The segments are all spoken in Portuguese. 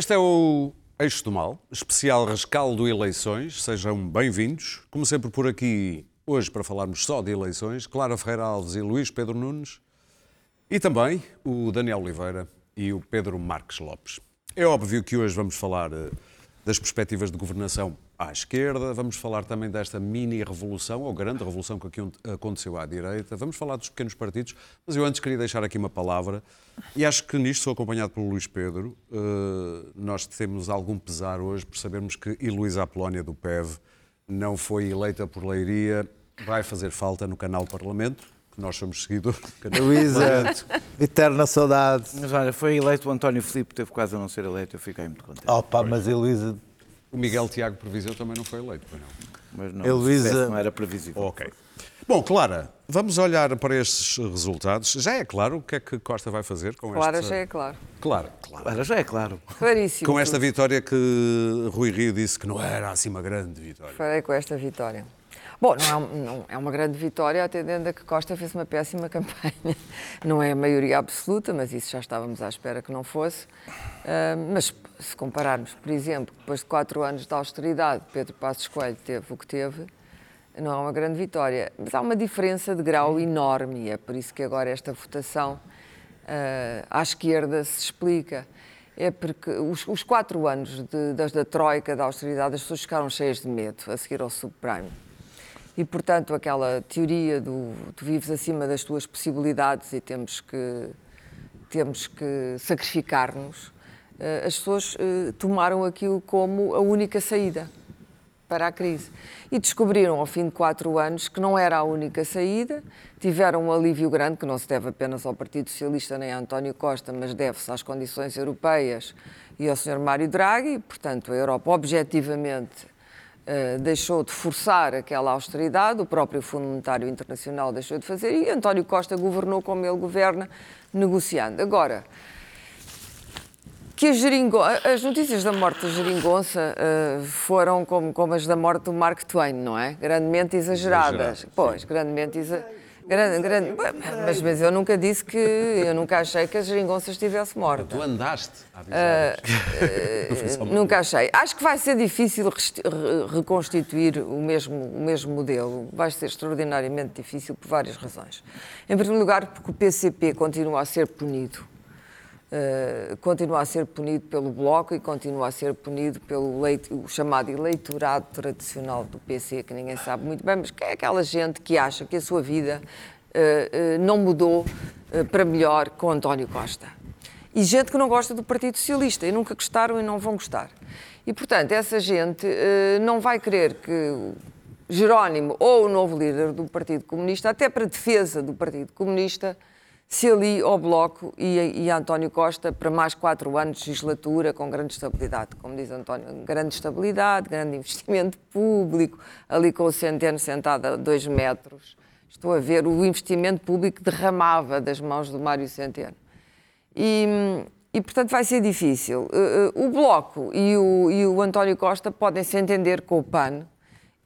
Este é o Eixo do Mal, especial rescaldo eleições. Sejam bem-vindos. Como sempre por aqui, hoje para falarmos só de eleições, Clara Ferreira Alves e Luís Pedro Nunes. E também o Daniel Oliveira e o Pedro Marques Lopes. É óbvio que hoje vamos falar eh, das perspectivas de governação à esquerda, vamos falar também desta mini-revolução, ou grande revolução que aqui aconteceu à direita, vamos falar dos pequenos partidos, mas eu antes queria deixar aqui uma palavra, e acho que nisto sou acompanhado pelo Luís Pedro. Uh, nós temos algum pesar hoje por sabermos que Heloísa Apolónia do PEV não foi eleita por Leiria, vai fazer falta no canal Parlamento, que nós somos seguidores. Luísa, eterna saudade. Mas olha, foi eleito o António Filipe, teve quase a não ser eleito, eu fiquei muito contente. Opa, mas Heloísa o Miguel Tiago Previseu também não foi eleito, não. Mas não, Heloísa... não era previsível. Ok. Bom, Clara, vamos olhar para estes resultados. Já é claro o que é que Costa vai fazer com Clara esta... já é claro. Claro, claro. Clara já é claro. Claríssimo. Com esta vitória que Rui Rio disse que não era assim uma grande vitória. Farei com esta vitória. Bom, não é, não é, uma grande vitória, atendendo a que Costa fez uma péssima campanha. Não é a maioria absoluta, mas isso já estávamos à espera que não fosse. Uh, mas se compararmos, por exemplo, depois de quatro anos de austeridade, Pedro Passos Coelho teve o que teve, não é uma grande vitória. Mas há uma diferença de grau enorme e é por isso que agora esta votação uh, à esquerda se explica. É porque os, os quatro anos de, da, da troika, da austeridade, as pessoas ficaram cheias de medo a seguir ao subprime. E, portanto, aquela teoria do tu vives acima das tuas possibilidades e temos que, temos que sacrificar-nos, eh, as pessoas eh, tomaram aquilo como a única saída para a crise. E descobriram, ao fim de quatro anos, que não era a única saída, tiveram um alívio grande, que não se deve apenas ao Partido Socialista nem a António Costa, mas deve-se às condições europeias e ao Sr. Mário Draghi. Portanto, a Europa, objetivamente, deixou de forçar aquela austeridade, o próprio Fundo Monetário Internacional deixou de fazer e António Costa governou como ele governa, negociando. Agora, que a as notícias da morte da geringonça uh, foram como, como, as da morte do Mark Twain, não é? Grandemente exageradas. Exagerado, pois, grandemente exageradas Grande, grande. Mas, mas eu nunca disse que. Eu nunca achei que a geringonça estivesse morta. Tu andaste a uh, uh, Nunca achei. Acho que vai ser difícil reconstituir o mesmo, o mesmo modelo. Vai ser extraordinariamente difícil por várias razões. Em primeiro lugar, porque o PCP continua a ser punido Uh, continua a ser punido pelo Bloco e continua a ser punido pelo o chamado eleitorado tradicional do PC, que ninguém sabe muito bem, mas que é aquela gente que acha que a sua vida uh, uh, não mudou para melhor com António Costa. E gente que não gosta do Partido Socialista e nunca gostaram e não vão gostar. E, portanto, essa gente não vai querer que Jerónimo ou o novo líder do Partido Comunista, até para defesa do Partido Comunista, se ali ao Bloco e, e António Costa para mais quatro anos de legislatura com grande estabilidade. Como diz António, grande estabilidade, grande investimento público, ali com o Centeno sentado a dois metros. Estou a ver o investimento público derramava das mãos do Mário Centeno. E, e portanto, vai ser difícil. Eh, eh, o Bloco e o, e o António Costa podem se entender com o PAN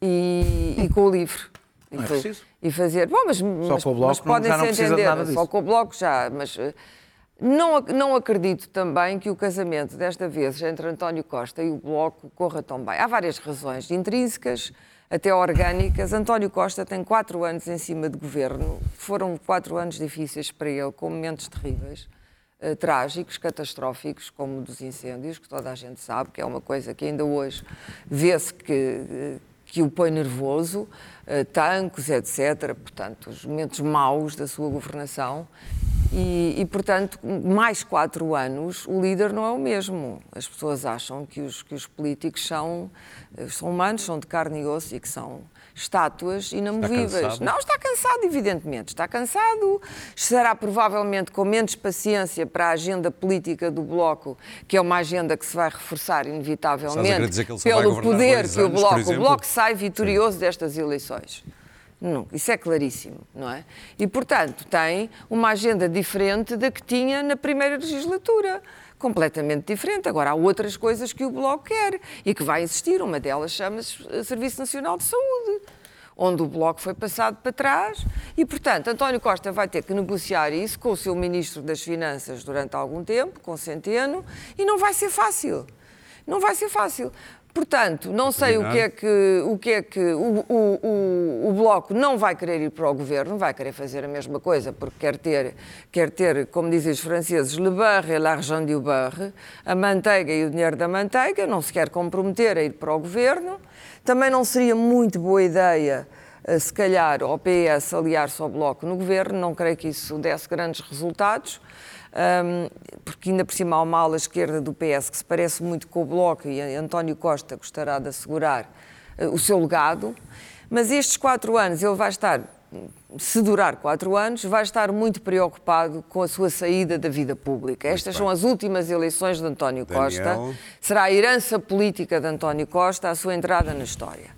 e, e com o LIVRE. Não é preciso. E fazer. Bom, mas, só mas, com o bloco mas podem já não se entender. Só com o bloco já. Mas eh, não, não acredito também que o casamento desta vez entre António Costa e o bloco corra tão bem. Há várias razões intrínsecas, até orgânicas. António Costa tem quatro anos em cima de governo. Foram quatro anos difíceis para ele, com momentos terríveis. Uh, trágicos, catastróficos, como dos incêndios, que toda a gente sabe, que é uma coisa que ainda hoje vê-se que, uh, que o põe nervoso, uh, tanques, etc. Portanto, os momentos maus da sua governação. E, e, portanto, mais quatro anos, o líder não é o mesmo. As pessoas acham que os, que os políticos são, eh, são humanos, são de carne e osso e que são estátuas inamovíveis. Está não, está cansado, evidentemente. Está cansado. Será provavelmente com menos paciência para a agenda política do Bloco, que é uma agenda que se vai reforçar inevitavelmente pelo poder que o Bloco. O Bloco sai vitorioso Sim. destas eleições. Não, isso é claríssimo, não é? E, portanto, tem uma agenda diferente da que tinha na primeira legislatura completamente diferente. Agora, há outras coisas que o Bloco quer e que vai existir. Uma delas chama-se Serviço Nacional de Saúde. onde o Bloco foi passado para trás e, portanto, António Costa vai ter que negociar isso com o seu Ministro das Finanças durante algum tempo, com Centeno, e não vai ser fácil. Não vai ser fácil. Portanto, não sei o que é que, o, que, é que o, o, o, Bloco não vai querer ir para o governo, vai querer fazer a mesma coisa, porque quer ter, quer ter como dizem os franceses, le beurre et l'argent du beurre, a manteiga e o dinheiro da manteiga, não se quer comprometer a ir para o governo. Também não seria muito boa ideia, eh, se calhar, ao PS aliar-se ao Bloco no governo, não creio que isso desse grandes resultados um, porque ainda por cima há uma ala esquerda do PS que se parece muito com o Bloco e António Costa gostará de assegurar uh, o seu legado, mas estes quatro anos ele vai estar, se durar quatro anos, vai estar muito preocupado com a sua saída da vida pública. Muito Estas bem. são as últimas eleições de António Daniel. Costa, será a herança política de António Costa a sua entrada na história.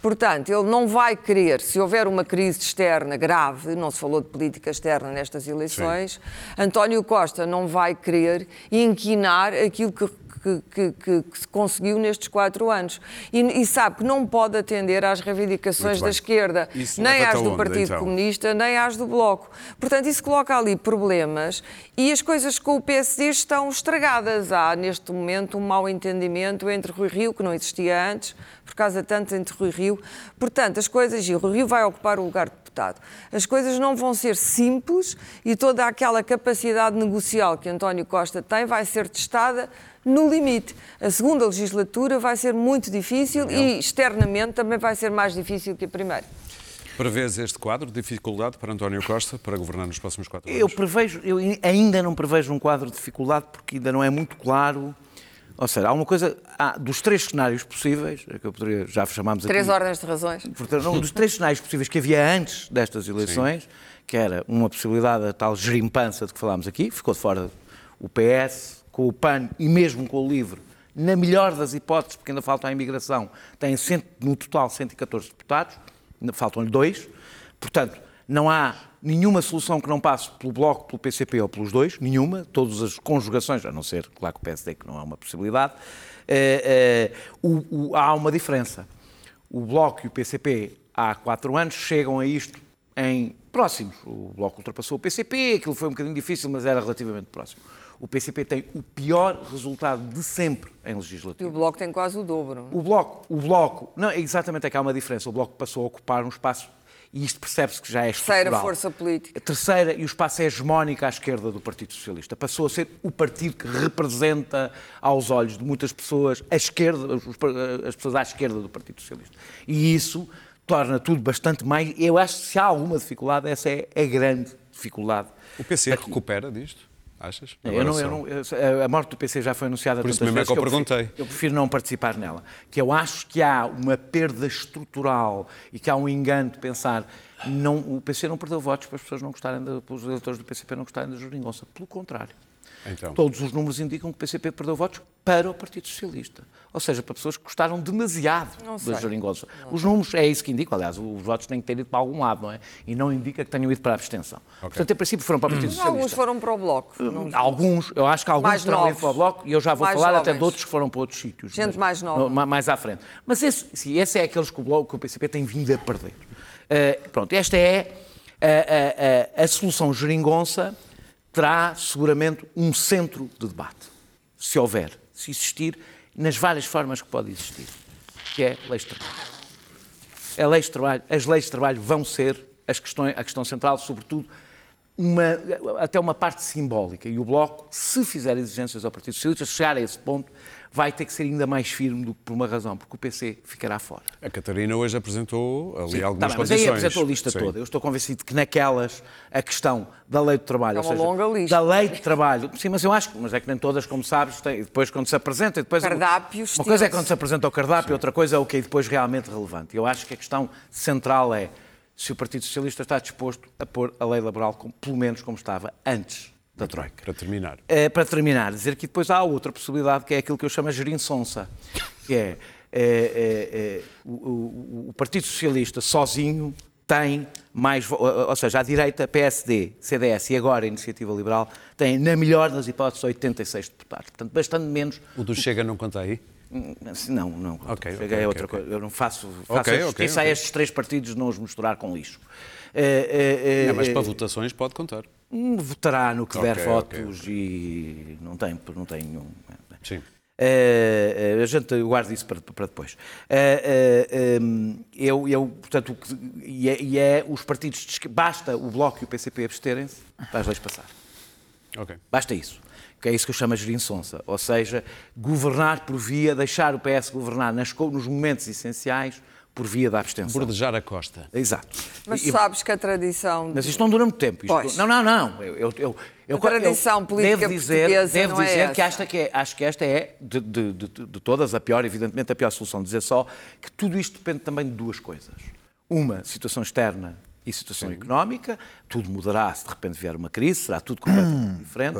Portanto, ele não vai querer, se houver uma crise externa grave, não se falou de política externa nestas eleições, Sim. António Costa não vai querer inquinar aquilo que que, que, que, que, se conseguiu nestes quatro anos. E, e, sabe que não pode atender às reivindicações da esquerda, Isso nem às do Partido então? Comunista, nem às do Bloco. Portanto, isso coloca ali problemas e as coisas com o PSD estão estragadas. Há, neste momento, um mau entendimento entre Rui Rio, que não existia antes, por causa tanto entre Rui Rio. Portanto, as coisas, e o Rui Rio vai ocupar o lugar de deputado, as coisas não vão ser simples e toda aquela capacidade negocial que António Costa tem vai ser testada no limite. A segunda legislatura vai ser muito difícil e externamente também vai ser mais difícil que a primeira. Prevês este quadro de dificuldade para António Costa para governar nos próximos quatro anos? Eu prevejo, eu ainda não prevejo um quadro de dificuldade porque ainda não é muito claro ou seja, há uma coisa, há, dos três cenários possíveis, é que eu poderia, já chamámos Três aqui, ordens de razões. Portanto, um dos três cenários possíveis que havia antes destas eleições, Sim. que era uma possibilidade da tal gerimpança de que falámos aqui, ficou de fora o PS, com o PAN e mesmo com o LIVRE, na melhor das hipóteses, porque ainda falta a imigração, tem no total 114 deputados, faltam-lhe dois, portanto, não há nenhuma solução que não passe pelo Bloco, pelo PCP ou pelos dois, nenhuma, todas as conjugações, a não ser, claro, que o PSD, que não é uma possibilidade, é, é, o, o, há uma diferença. O Bloco e o PCP, há quatro anos, chegam a isto em próximos. O Bloco ultrapassou o PCP, aquilo foi um bocadinho difícil, mas era relativamente próximo. O PCP tem o pior resultado de sempre em legislativo. E o Bloco tem quase o dobro. O Bloco, o Bloco, não, exatamente é que há uma diferença. O Bloco passou a ocupar um espaço e isto percebe-se que já é estrutural. Terceira força política. A terceira, e o espaço é hegemónico à esquerda do Partido Socialista. Passou a ser o partido que representa, aos olhos de muitas pessoas, a esquerda, as pessoas à esquerda do Partido Socialista. E isso torna tudo bastante mais. Eu acho que se há alguma dificuldade, essa é a grande dificuldade. O PC aqui. recupera disto? Achas? Eu não, eu não, a morte do PC já foi anunciada Por isso mesmo é que eu, perguntei. Eu prefiro, não participar nela. Que eu acho que há uma perda estrutural e que há um engano de pensar não, o PC não perdeu votos para as pessoas não gostarem, de, para os eleitores do PCP não gostarem da Juringonça. Pelo contrário. Então. Todos os números indicam que o PCP perdeu votos para o Partido Socialista. Ou seja, para pessoas que gostaram demasiado da geringonça. Os números é isso que indicam. Aliás, os votos têm que ter ido para algum lado, não é? E não indica que tenham ido para a abstenção. Okay. Portanto, em princípio, foram para o Partido Socialista. Alguns foram para o Bloco. Não... Alguns, eu acho que alguns mais terão ido para o Bloco e eu já vou mais falar jovens. até de outros que foram para outros sítios. Gente mais nova. Mais à frente. Mas esse, sim, esse é aqueles que o Bloco, que o PCP tem vindo a perder. Uh, pronto, esta é a, a, a, a solução geringonça terá seguramente um centro de debate, se houver, se existir, nas várias formas que pode existir, que é leis de trabalho. Lei de trabalho as leis de trabalho vão ser questões, a questão central, sobretudo, uma, até uma parte simbólica. E o Bloco, se fizer exigências ao Partido Socialista, chegar a esse ponto, vai ter que ser ainda mais firme do que por uma razão, porque o PC ficará fora. A Catarina hoje apresentou ali Sim, algumas tá bem, condições. Mas aí apresentou a lista Sim. toda. Eu estou convencido que naquelas, a questão da lei de trabalho, é uma seja, longa lista. da lei de trabalho, sim, mas eu acho, mas é que nem todas, como sabes, tem, depois quando se apresenta, depois Cardápios, uma coisa é quando se apresenta o cardápio, sim. outra coisa é o que é depois realmente relevante. Eu acho que a questão central é se o Partido Socialista está disposto a pôr a lei laboral como, pelo menos como estava antes da Troika. Para terminar. É, para terminar, dizer que depois há outra possibilidade, que é aquilo que eu chamo de gerinçonça, que é, é, é o, o, o, Partido Socialista sozinho tem mais, ou seja, a direita, PSD, CDS e agora a Iniciativa Liberal, tem, na melhor das hipóteses, 86 deputados. Portanto, bastante menos. O do Chega não conta aí? Assim, Não, não. Ok, Cheguei ok, a outra ok, coisa. Eu não faço, faço Ok, a justiça estes três partidos, não os misturar com lixo. Eh, eh, É, mas eh, para votações pode contar. hum, votará no que der votos e não tem, não tem nenhum. Sim. Eh, eh, a gente guarda isso para, para depois. Eh, eh, em, eu, eu, portanto, que- e é, e é os partidos, de basta o Bloco e o PCP absterem-se para as leis passar. Ok. Basta isso. Que é isso que eu chamo de gerinçonça. Ou seja, governar por via, deixar o PS governar nas, nos momentos essenciais por via da abstenção. Bordejar a costa. Exato. Mas E- sabes que a tradição. mas isto não dura muito tempo. Isto- Pois. Não, não, não. Eu, eu, eu, eu- A tradição eu política devo dizer, portuguesa devo não é dizer que, essa. esta que é, acho que esta é, de, de- de- de todas, a pior, evidentemente, a pior solução. Dizer só que tudo isto depende também de duas coisas. Uma, situação externa e situação económica. Tudo mudará se de repente vier uma crise, será tudo completamente diferente.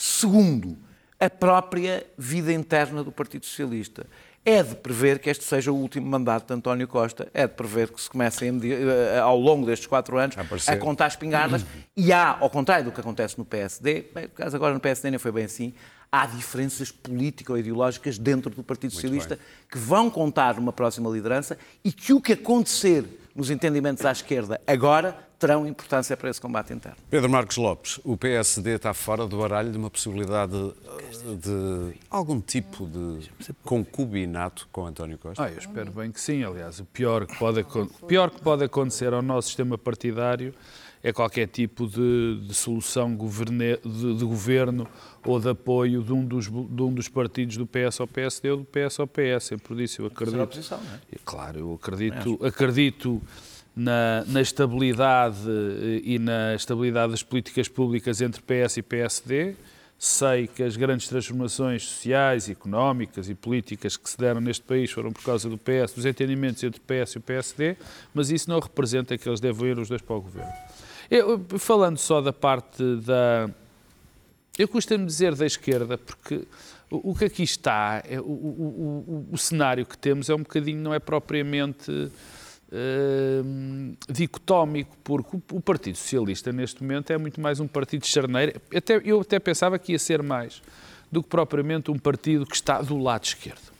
Segundo, a própria vida interna do Partido Socialista. É de prever que este seja o último mandato de António Costa, é de prever que se comecem eh, ao longo destes quatro anos A contar espingardas. E há, ao contrário do que acontece no PSD, bem, por acaso agora no PSD nem foi bem assim, há diferenças político-ideológicas dentro do Partido Socialista que vão contar numa próxima liderança e que o que acontecer nos entendimentos à esquerda agora terão importância para esse combate interno. Pedro Marcos Lopes, o PSD está fora do baralho de uma possibilidade de, de algum tipo de concubinato com António Costa? Ah, eu espero bem que sim. Aliás, o pior que pode, pior que pode acontecer ao nosso sistema partidário é qualquer tipo de, de solução governe- de, de governo ou de apoio de um, dos, de um dos partidos do PS ao PSD ou do PS ao PS. Sempre disse, eu acredito. oposição, não é? Claro, eu acredito, acredito na, na estabilidade eh, e na estabilidade das políticas públicas entre PS e PSD. Sei que as grandes transformações sociais, económicas e políticas que se deram neste país foram por causa do PS, dos entendimentos entre o PS e o PSD, mas isso não representa que eles devem ir os dois para o governo. Eu, falando só da parte da, eu costumo dizer da esquerda, porque o, o que aqui está, é, o- o- o cenário que temos é um bocadinho, não é propriamente hum, dicotómico, porque o, o Partido Socialista neste momento é muito mais um partido de charneira. Até, eu até pensava que ia ser mais do que propriamente um partido que está do lado esquerdo.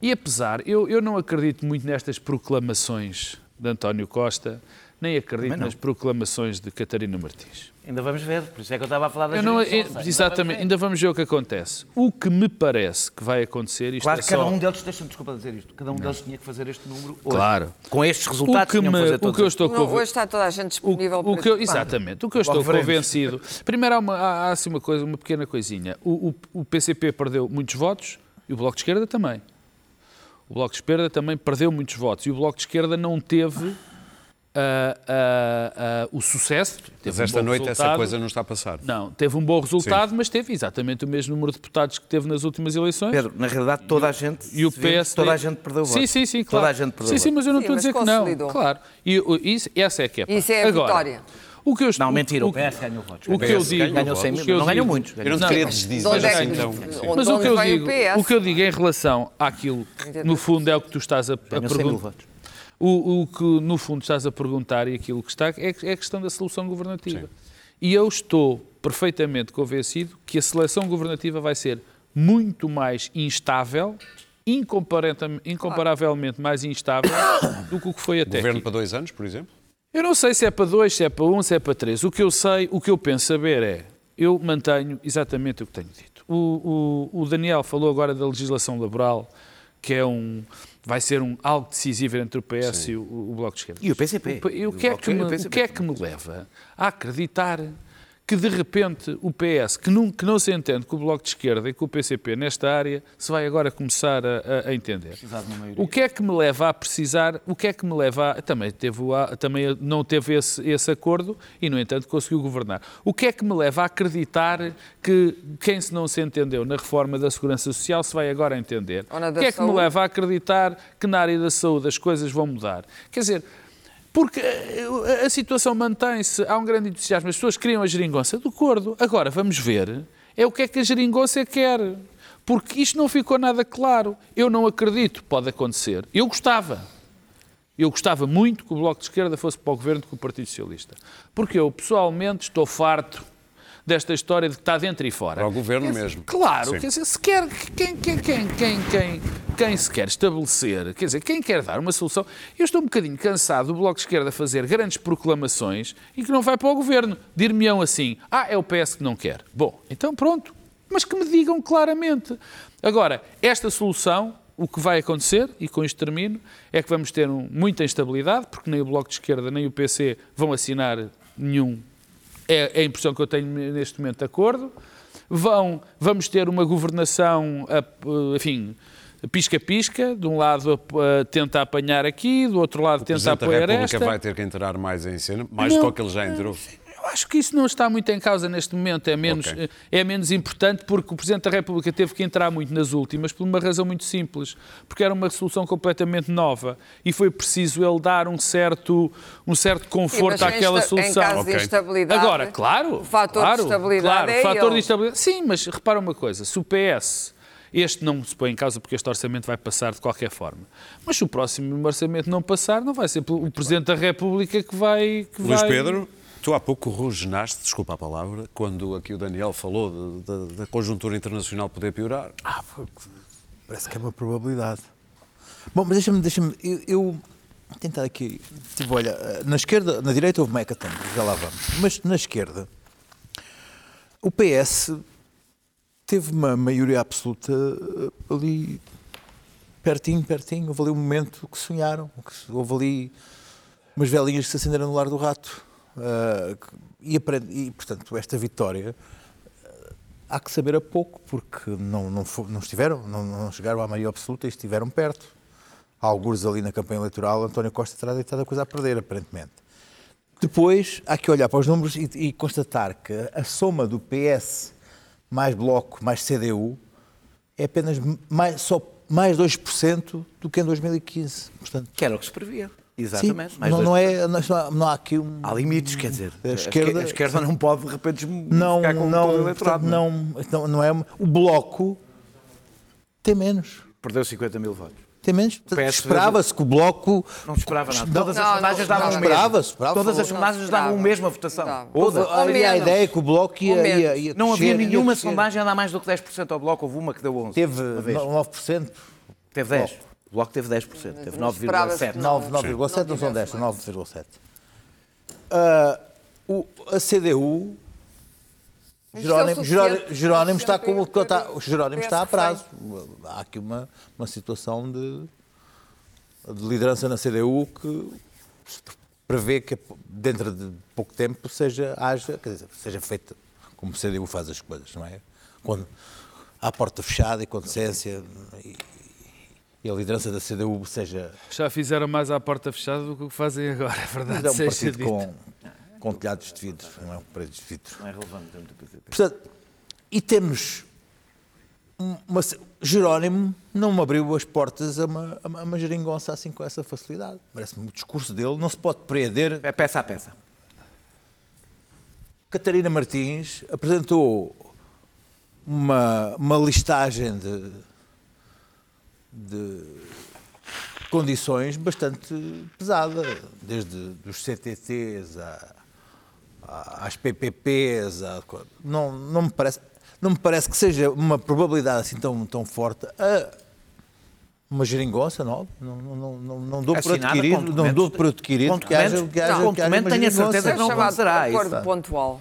E apesar, eu, eu não acredito muito nestas proclamações de António Costa, nem acredito não. nas proclamações de Catarina Martins. Ainda vamos ver, por isso é que eu estava a falar da Eu não, geringonça. é- exatamente, ainda vamos ver o que acontece. O que me parece que vai acontecer, isto Claro é que cada só... um deles, deixa-me desculpa dizer isto, cada um deles tinha que fazer este número hoje. Claro. Com estes O resultados que, tinham que me, fazer o que eu estou Não, conven- hoje está toda a gente disponível o, o para que eu, te- exatamente, o que eu estou Logo veremos. convencido. Primeiro, há, uma, há, há assim uma coisa, uma pequena coisinha. O, o, o PCP perdeu muitos votos e o Bloco de Esquerda também. O Bloco de Esquerda também perdeu muitos votos e o Bloco de Esquerda não teve ah, ah, o sucesso. Teve Mas um esta bom noite essa resultado. coisa não está a passar. Não, teve um bom resultado, mas teve exatamente o mesmo número de deputados que teve nas últimas eleições. Pedro, na realidade toda a gente, E o PSD... toda a gente perdeu voto. Sim, sim, sim, claro. Toda a gente perdeu Sim, sim, mas eu não Sim, estou a dizer que não. Claro. E o- isso, essa é que é. Isso é a Agora, vitória. O que eu estou, Não, mentira, o o, PS ganhou votos. o que eu PS digo, ganhou 100 mil, o eu não ganhou muitos. Eu não te Não, queria mas desdizer é assim então. Sim. Mas o que, eu digo, o PS? o que eu digo em relação àquilo, que, no fundo é o que tu estás a, a Ganhou 100 mil perguntar. O, o que no fundo estás a perguntar e aquilo que está é, é a questão da solução governativa. E eu estou perfeitamente convencido que a seleção governativa vai ser muito mais instável, incomparavelmente mais instável do que o que foi até Governo aqui. para dois anos, por exemplo? Eu não sei se é para dois, se é para um, se é para três. O que eu sei, o que eu penso saber é, eu mantenho exatamente o que tenho dito. O, o- o Daniel falou agora da legislação laboral, que é um, vai ser um algo decisivo entre o PS e o, o Bloco de Esquerda. E o PCP. O, e o, que é que o me, o PCP. que é que me leva a acreditar que de repente o PS, que não, que não se entende com o Bloco de Esquerda e com o PCP nesta área, se vai agora começar a, a- entender? O que é que me leva a precisar, o que é que me leva a, também, teve, a- também não teve esse, esse acordo e, no entanto, conseguiu governar. O que é que me leva a acreditar que quem se não se entendeu na reforma da Segurança Social se vai agora entender? O que é que me saúde? leva a acreditar que na área da saúde as coisas vão mudar? Quer dizer, porque eh, a situação mantém-se, há um grande entusiasmo, as pessoas criam a geringonça do acordo. Agora, vamos ver, é o que é que a geringonça quer. Porque isto não ficou nada claro. Eu não acredito, pode acontecer. Eu gostava. Eu gostava muito que o Bloco de Esquerda fosse para o governo com o Partido Socialista. Porque eu, pessoalmente, estou farto desta história de que está dentro e fora. Para o governo dizer, mesmo. Claro, Sim. quer dizer, se quer, quem, quem, quem, quem, quem, quem se quer estabelecer, quer dizer, quem quer dar uma solução. Eu estou um bocadinho cansado do Bloco de Esquerda fazer grandes proclamações e que não vai para o governo. Dir-me-ão assim, ah, é o PS que não quer. Bom, então pronto. Mas que me digam claramente. Agora, esta solução, o que vai acontecer, e com isto termino, é que vamos ter um- muita instabilidade, porque nem o Bloco de Esquerda nem o PC vão assinar nenhum é, é a impressão que eu tenho neste momento de acordo. Vão, vamos ter uma governação, a- enfim, pisca-pisca, de um lado a, a tenta apanhar aqui, do outro lado O tenta Presidente da apoiar República esta. vai ter que entrar mais em cena, mais Não. do que ele já entrou. Acho que isso não está muito em causa neste momento, é menos, Ok. é menos importante porque o Presidente da República teve que entrar muito nas últimas por uma razão muito simples, porque era uma solução completamente nova e foi preciso ele dar um certo, um certo conforto àquela solução. Em caso Ok. de instabilidade. Agora, claro. O fator claro, de estabilidade claro, é fator ele. de estabilidade. Sim, mas repara uma coisa: se o PS. Este não se põe em causa porque este orçamento vai passar de qualquer forma. Mas se o próximo orçamento não passar, não vai ser o Presidente da República que vai. Que Luís vai... Pedro, tu há pouco rugenaste, desculpa a palavra, quando aqui o Daniel falou de- de- da conjuntura internacional poder piorar. Ah, parece que é uma probabilidade. Bom, mas deixa-me, deixa-me, eu, eu tentar aqui, tipo, olha, na esquerda, na direita houve mecatombe, já lá vamos, mas na esquerda, o PS teve uma maioria absoluta eh, ali, pertinho, pertinho, houve ali um momento que sonharam, que houve ali umas velinhas que se acenderam no lar do rato, e, aprende- e, portanto, esta vitória há que saber a pouco, porque não, não, não estiveram, não, não chegaram à maioria absoluta e estiveram perto. Há alguns ali na campanha eleitoral, António Costa terá deitado a coisa a perder, aparentemente. Depois, há que olhar para os números e, e constatar que a soma do PS mais Bloco mais CDU é apenas mais, só mais 2% do que em 2015. Portanto, Que era o que se previa. Exatamente. sim, não, não, é, não, há- não há aqui um... Há limites, quer dizer. A esquerda- a esquerda não pode, de repente, Não, ficar com todo o não, eleitorado. portanto, não, não, não é... O Bloco tem menos. Perdeu 50 mil votos. Tem menos. Esperava-se que o Bloco. Não esperava nada. Não, Todas as não, sondagens não, davam o mesmo. esperava. Todas as sondagens davam a mesma votação. Dava. Todas. Ou Havia a ideia que o Bloco ia, ia, ia Não havia nenhuma sondagem a dar mais do que 10% ao Bloco. Houve uma que deu 11. Teve uma vez. 9%. Teve 10. O Bloco teve 10%. Teve não esperava-se 9,7%. que 9, Não, 9,7 não, não são 10, tivesse são 9,7. Ah, o- a CDU. É Jerónimo, Jerónimo, Jerónimo está como está, o Jerónimo está a prazo. Há aqui uma, uma situação de, de liderança na CDU que se prevê que dentro de pouco tempo seja, haja, quer dizer, seja feita como o CDU faz as coisas, não é? Quando há porta fechada e com decência e, e a liderança da CDU seja Já fizeram mais à porta fechada do que o que fazem agora, é mas verdade. é um seja partido dito. com, com telhados de vidro, não é um prédio de vidro. Não é relevante. é muito PCP. Portanto, e temos um- uma, Jerónimo não me abriu as portas a uma, a uma- a uma geringonça assim com essa facilidade. Parece-me o discurso dele não se pode prender. É peça a peça. Catarina Martins apresentou uma, uma listagem de, de condições bastante pesada, desde dos CTTs a- a- às PPPs, a- não, não, me parece, não me parece que seja uma probabilidade assim tão, tão forte a uma geringonça nova. Não, não, não, não, não dou por Assinada adquirido, com não dou por adquirido que haja, que haja, não, que haja tenho a certeza É que não acontecerá isso. pontual.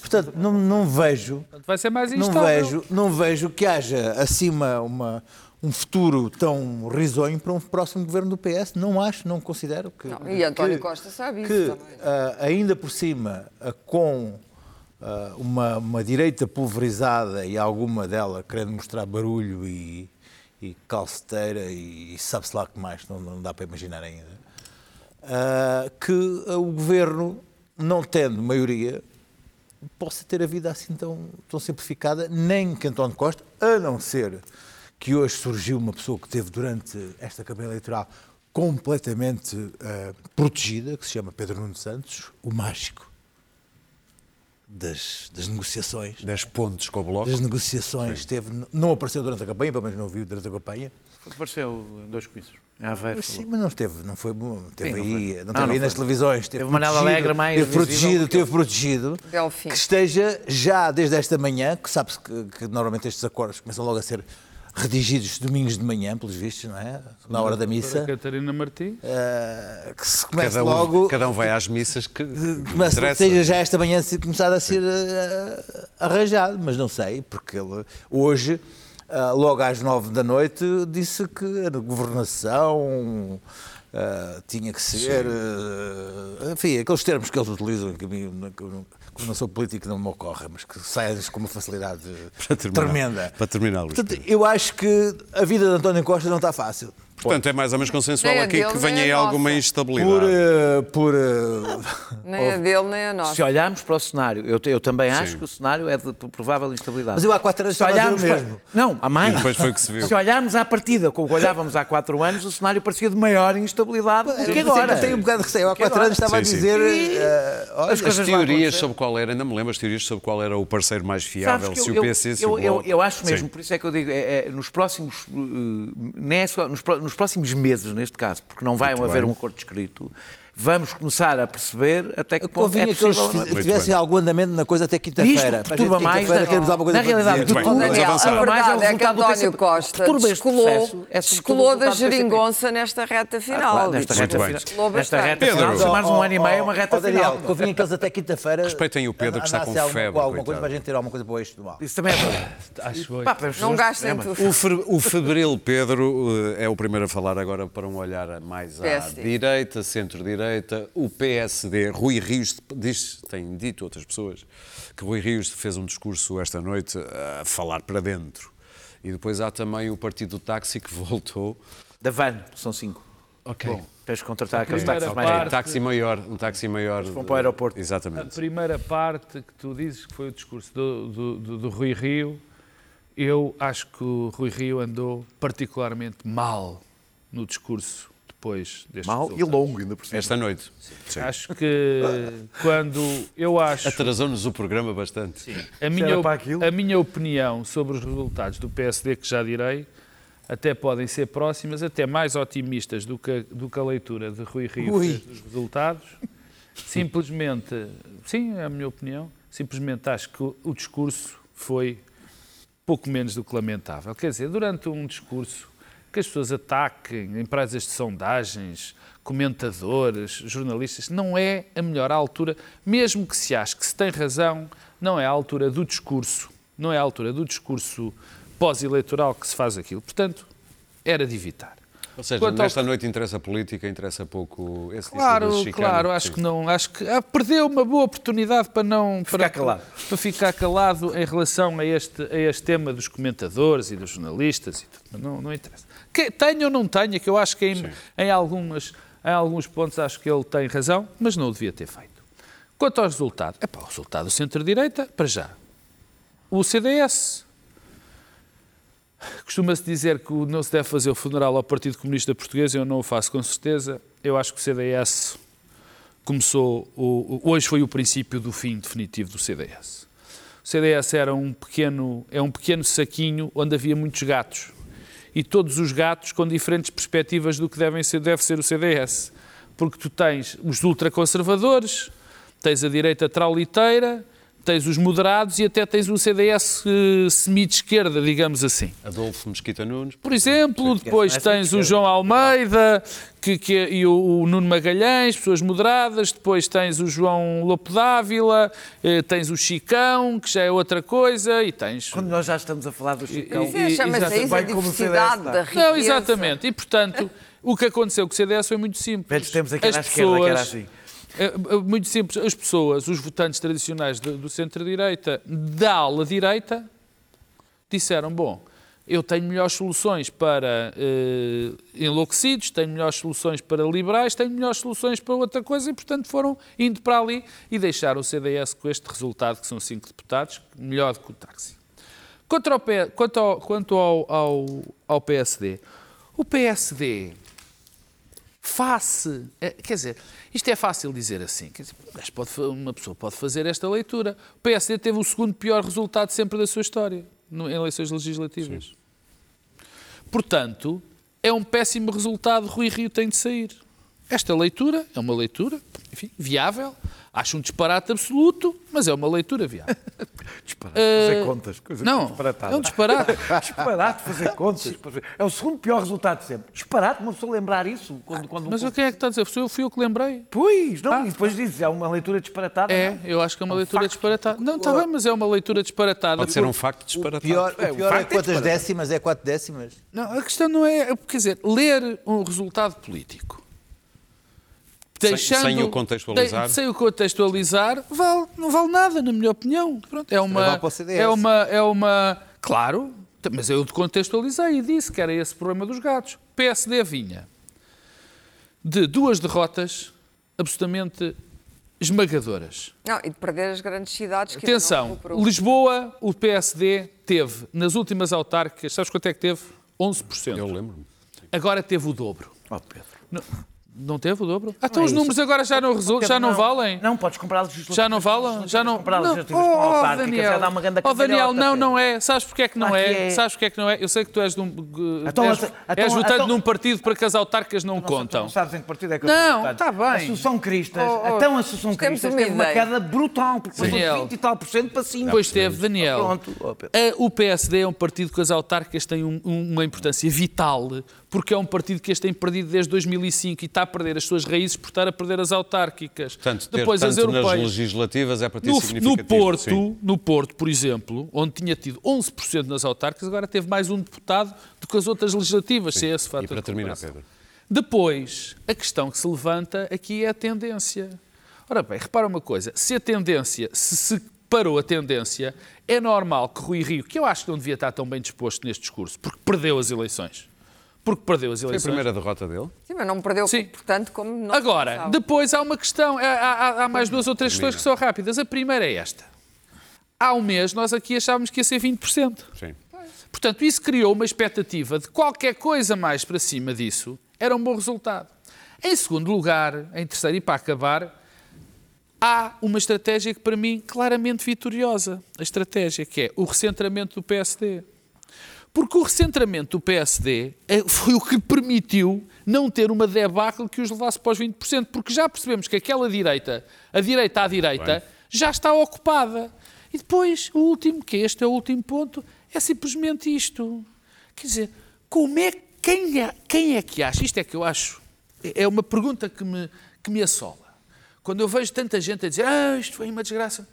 Portanto, não, não vejo Vai ser mais não instável. vejo, não vejo que haja acima uma, um futuro tão risonho para um próximo governo do PS. Não acho, não considero que. Não, e António que- Costa sabe isso que, também. ah, ainda por cima, ah, com ah, uma, uma direita pulverizada e alguma dela querendo mostrar barulho e, e calceteira e, sabe-se lá que mais, não, não dá para imaginar ainda, que o governo, não tendo maioria, possa ter a vida assim tão, tão simplificada, nem que António Costa, a não ser que hoje surgiu uma pessoa que teve durante esta campanha eleitoral completamente ah, protegida, que se chama Pedro Nuno Santos, o mágico das, das negociações. 10 pontos com o Bloco. Das negociações teve, não apareceu durante a campanha, pelo menos não viu durante a campanha. Apareceu em dois comícios. Em Aveiro. Sim, mas não esteve, não foi bom. Teve Sim, não aí, não Não, teve não aí nas foi. televisões. Teve, Teve protegido, Alegre mais Teve protegido, teve protegido. Delfim. Que esteja já desde esta manhã, que sabe-se que, que normalmente estes acordos começam logo a ser redigidos domingos de manhã, pelos vistos, não é? Na hora da missa. Catarina Martins. eh, que se comece Cada um, logo. cada um vai às missas que Mas interessa. seja já esta manhã se começar a ser eh, arranjado, mas não sei, porque ele hoje, ah, logo às nove da noite, disse que a governação ah, tinha que ser. ah, enfim, aqueles termos que eles utilizam, que mim, eu não- sou político não me ocorrem, mas que saem com uma facilidade Para terminar. tremenda. Para terminar, Luís Portanto, eu acho que a vida de António Costa não está fácil. Portanto, é mais ou menos consensual aqui que venha aí alguma nossa. instabilidade. Por. eh, por eh, Nem a dele, nem a nossa. Se olharmos para o cenário, eu, eu também acho que o cenário é de provável instabilidade. Mas eu há quatro anos estava a dizer o olharmos mesmo. para- Não, há mais. E depois foi que se viu. Se olharmos à partida, como olhávamos há quatro anos, o cenário parecia de maior instabilidade do que agora. Eu tenho um bocado de receio. Eu há quatro anos estava a Sim, sim. dizer. E- eh, olha, As teorias sobre qual era, ainda me lembro, as teorias sobre qual era o parceiro mais fiável, se eu, o PC, se o eu, acho mesmo, Sim. por isso é que eu digo, é, é, nos próximos, uh, nos, nos próximos meses, neste caso, porque não vai Muito haver bem. um acordo escrito, vamos começar a perceber até que ponto Convinha é que eles possível. fiz- tivessem algum andamento na coisa até quinta-feira. Isto perturba mais. quinta-feira, queremos alguma coisa na para realidade, dizer. Muito bem, vamos Daniel, avançar. a verdade Mais é o é que resultado do António PCP. Costa Perturba este descolou, é sobretudo descolou o da geringonça nesta reta final. Claro, nesta reta final, nesta bastante. reta Pedro. final, se mais um ano e meio, é uma reta final. Convinha que eles até quinta-feira. Respeitem o Pedro, que está com febre, alguma coisa para a gente ter alguma coisa boa isto do mal. Isso também é verdade. Que Não gastem tudo. O, fe- o febril Pedro eh, é o primeiro a falar agora para um olhar mais à direita, centro-direita. O PSD, Rui Rios, diz, tem dito outras pessoas, que Rui Rios fez um discurso esta noite a falar para dentro. E depois há também o Partido do Táxi que voltou. Da van, são cinco. Ok. Bom, tens de contratar aqueles táxis mais parte- Um táxi maior, um táxi maior. vão para o aeroporto. A Exatamente. primeira parte que tu dizes que foi o discurso do, do, do- do Rui Rio, eu acho que o Rui Rio andou particularmente mal no discurso depois deste Mal e resultado. longo, ainda por cima. Esta noite. Sim. Acho que quando eu acho Atrasou-nos o programa bastante. a minha, a minha opinião sobre os resultados do PSD, que já direi, até podem ser próximas, até mais otimistas do que, a- do que a leitura de Rui Rio Ui. dos resultados. Simplesmente, sim, é a minha opinião, simplesmente acho que o, o discurso foi pouco menos do que lamentável. Quer dizer, durante um discurso que as pessoas ataquem empresas de sondagens, comentadores, jornalistas, não é a melhor altura, mesmo que se ache que se tem razão, não é a altura do discurso, não é a altura do discurso pós-eleitoral que se faz aquilo. Portanto, era de evitar. Ou seja, Quanto ao nesta noite interessa a política, interessa pouco esse tipo Claro, de chicane. claro, acho que não, acho que ah, perdeu uma boa oportunidade para não Ficar para, calado. para ficar calado em relação a este, a este tema dos comentadores e dos jornalistas e tudo, mas não, não interessa. Que tenha ou não tenha, que eu acho que em, em, algumas, em alguns pontos acho que ele tem razão, mas não o devia ter feito. Quanto ao resultado, é para o resultado do centro-direita, para já. O CDS Costuma-se dizer que não se deve fazer o funeral ao Partido Comunista Português, eu não o faço com certeza. Eu acho que o CDS começou. O, hoje foi o princípio do fim definitivo do CDS. O CDS era um pequeno, é um pequeno saquinho onde havia muitos gatos. E todos os gatos com diferentes perspectivas do que devem ser, deve ser o CDS. Porque tu tens os ultraconservadores, tens a direita trauliteira, tens os moderados e até tens um CDS eh, semi-de-esquerda, digamos assim. Adolfo Mesquita Nunes. Por exemplo, depois tens o. João Almeida que, que, e o, o Nuno Magalhães, pessoas moderadas, depois tens o João Lopo Dávila, eh, tens o Chicão, que já é outra coisa, e tens... Quando nós já estamos a falar do Chicão, e- Sim, Chama-se isso a o diversidade da riqueza. Não, exatamente. E, portanto, o que aconteceu com o CDS foi muito simples. velhos tempos aqui As à esquerda, que era pessoas- assim. É, é, Muito simples. As pessoas, os votantes tradicionais do, centro-direita, da ala direita, disseram: bom, eu tenho melhores soluções para eh, enlouquecidos, tenho melhores soluções para liberais, tenho melhores soluções para outra coisa e, portanto, foram indo para ali e deixaram o CDS com este resultado, que são cinco deputados, melhor do que o táxi. Quanto ao, quanto ao, quanto ao, ao, ao PSD, o PSD face, é, quer dizer, isto é fácil dizer assim, quer dizer, pode, uma pessoa pode fazer esta leitura. O PSD teve o segundo pior resultado sempre da sua história no, em eleições legislativas. Sim. Portanto, é um péssimo resultado, Rui Rio tem de sair. Esta leitura é uma leitura, enfim, viável, Acho um disparate absoluto, mas é uma leitura viável. disparate, uh, fazer contas. Coisa não, é um disparate. disparate, fazer contas. É o segundo pior resultado de sempre. Disparate, uma pessoa lembrar isso. Quando, quando mas um... quem é que está a dizer? Fui eu, fui eu que lembrei. Pois, não, ah. e depois dizes, é uma leitura disparatada. É, não? eu acho que é uma é um leitura facto. disparatada. Não, está bem, mas é uma leitura disparatada. Pode ser um facto disparatado. O pior, o pior é, é quantas décimas? É quatro décimas? Não, a questão não é... Quer dizer, ler um resultado político deixando, sem, sem o contextualizar. De, sem o contextualizar, vale, não vale nada, na minha opinião. Pronto, é uma, é uma, é uma, claro, mas eu contextualizei e disse que era esse o problema dos gatos. PSD vinha de duas derrotas absolutamente esmagadoras. Não, e de perder as grandes cidades. Que Atenção, Lisboa, o PSD teve, nas últimas autárquicas, sabes quanto é que teve? 11%. Eu lembro. Agora teve o dobro. Oh, Pedro. Não, não teve o dobro? Ah, então os números agora já não, resultam, já não, não, valem? Não, podes comprar legislativas. Já não valem? Já não. Comprar não. Oh, com Daniel. já dá uma grande Oh, Daniel, não, não é. Sabes porque é que não é? é? Sabes porque é que não é? Eu sei que tu és, de um, então, és, então, és votante então, num partido para que as autárquicas não, não contam. Não sabes em que partido é que eu Não, está bem. A Associação Cristas, oh, oh, então a Associação Cristas teve uma queda brutal, de 20 e tal por cento para 5. Pois teve, Daniel. Pronto. O PSD é um partido que as autárquicas têm uma importância vital porque é um partido que este tem perdido desde 2005 e está a perder as suas raízes por estar a perder as autárquicas. Portanto, Depois as europeias. nas legislativas é para ter no, significativo. No Porto, no Porto, por exemplo, onde tinha tido 11% nas autárquicas, agora teve mais um deputado do que as outras legislativas, se é esse fator. E para terminar, Pedro. Depois, a questão que se levanta aqui é a tendência. Ora bem, repara uma coisa, se a tendência, se se parou a tendência, é normal que Rui Rio, que eu acho que não devia estar tão bem disposto neste discurso, porque perdeu as eleições, porque perdeu as eleições. Foi a primeira derrota dele? Sim, mas não perdeu, Sim. portanto, como não Agora, pensava. depois há uma questão, há, há, há mais duas ou três questões que são rápidas. A primeira é esta. Há um mês nós aqui achávamos que ia ser 20%. Sim. Portanto, isso criou uma expectativa de qualquer coisa mais para cima disso era um bom resultado. Em segundo lugar, em terceiro e para acabar, há uma estratégia que para mim claramente vitoriosa. A estratégia que é o recentramento do PSD. Porque o recentramento do PSD eh, foi o que permitiu não ter uma debacle que os levasse para os 20%, porque já percebemos que aquela direita, a direita à direita, Bem. já está ocupada. E depois, o último, que este é o último ponto, é simplesmente isto. Quer dizer, como é, quem, é, quem é que acha? Isto é que eu acho, é uma pergunta que me, que me assola. Quando eu vejo tanta gente a dizer, ah, isto foi uma desgraça.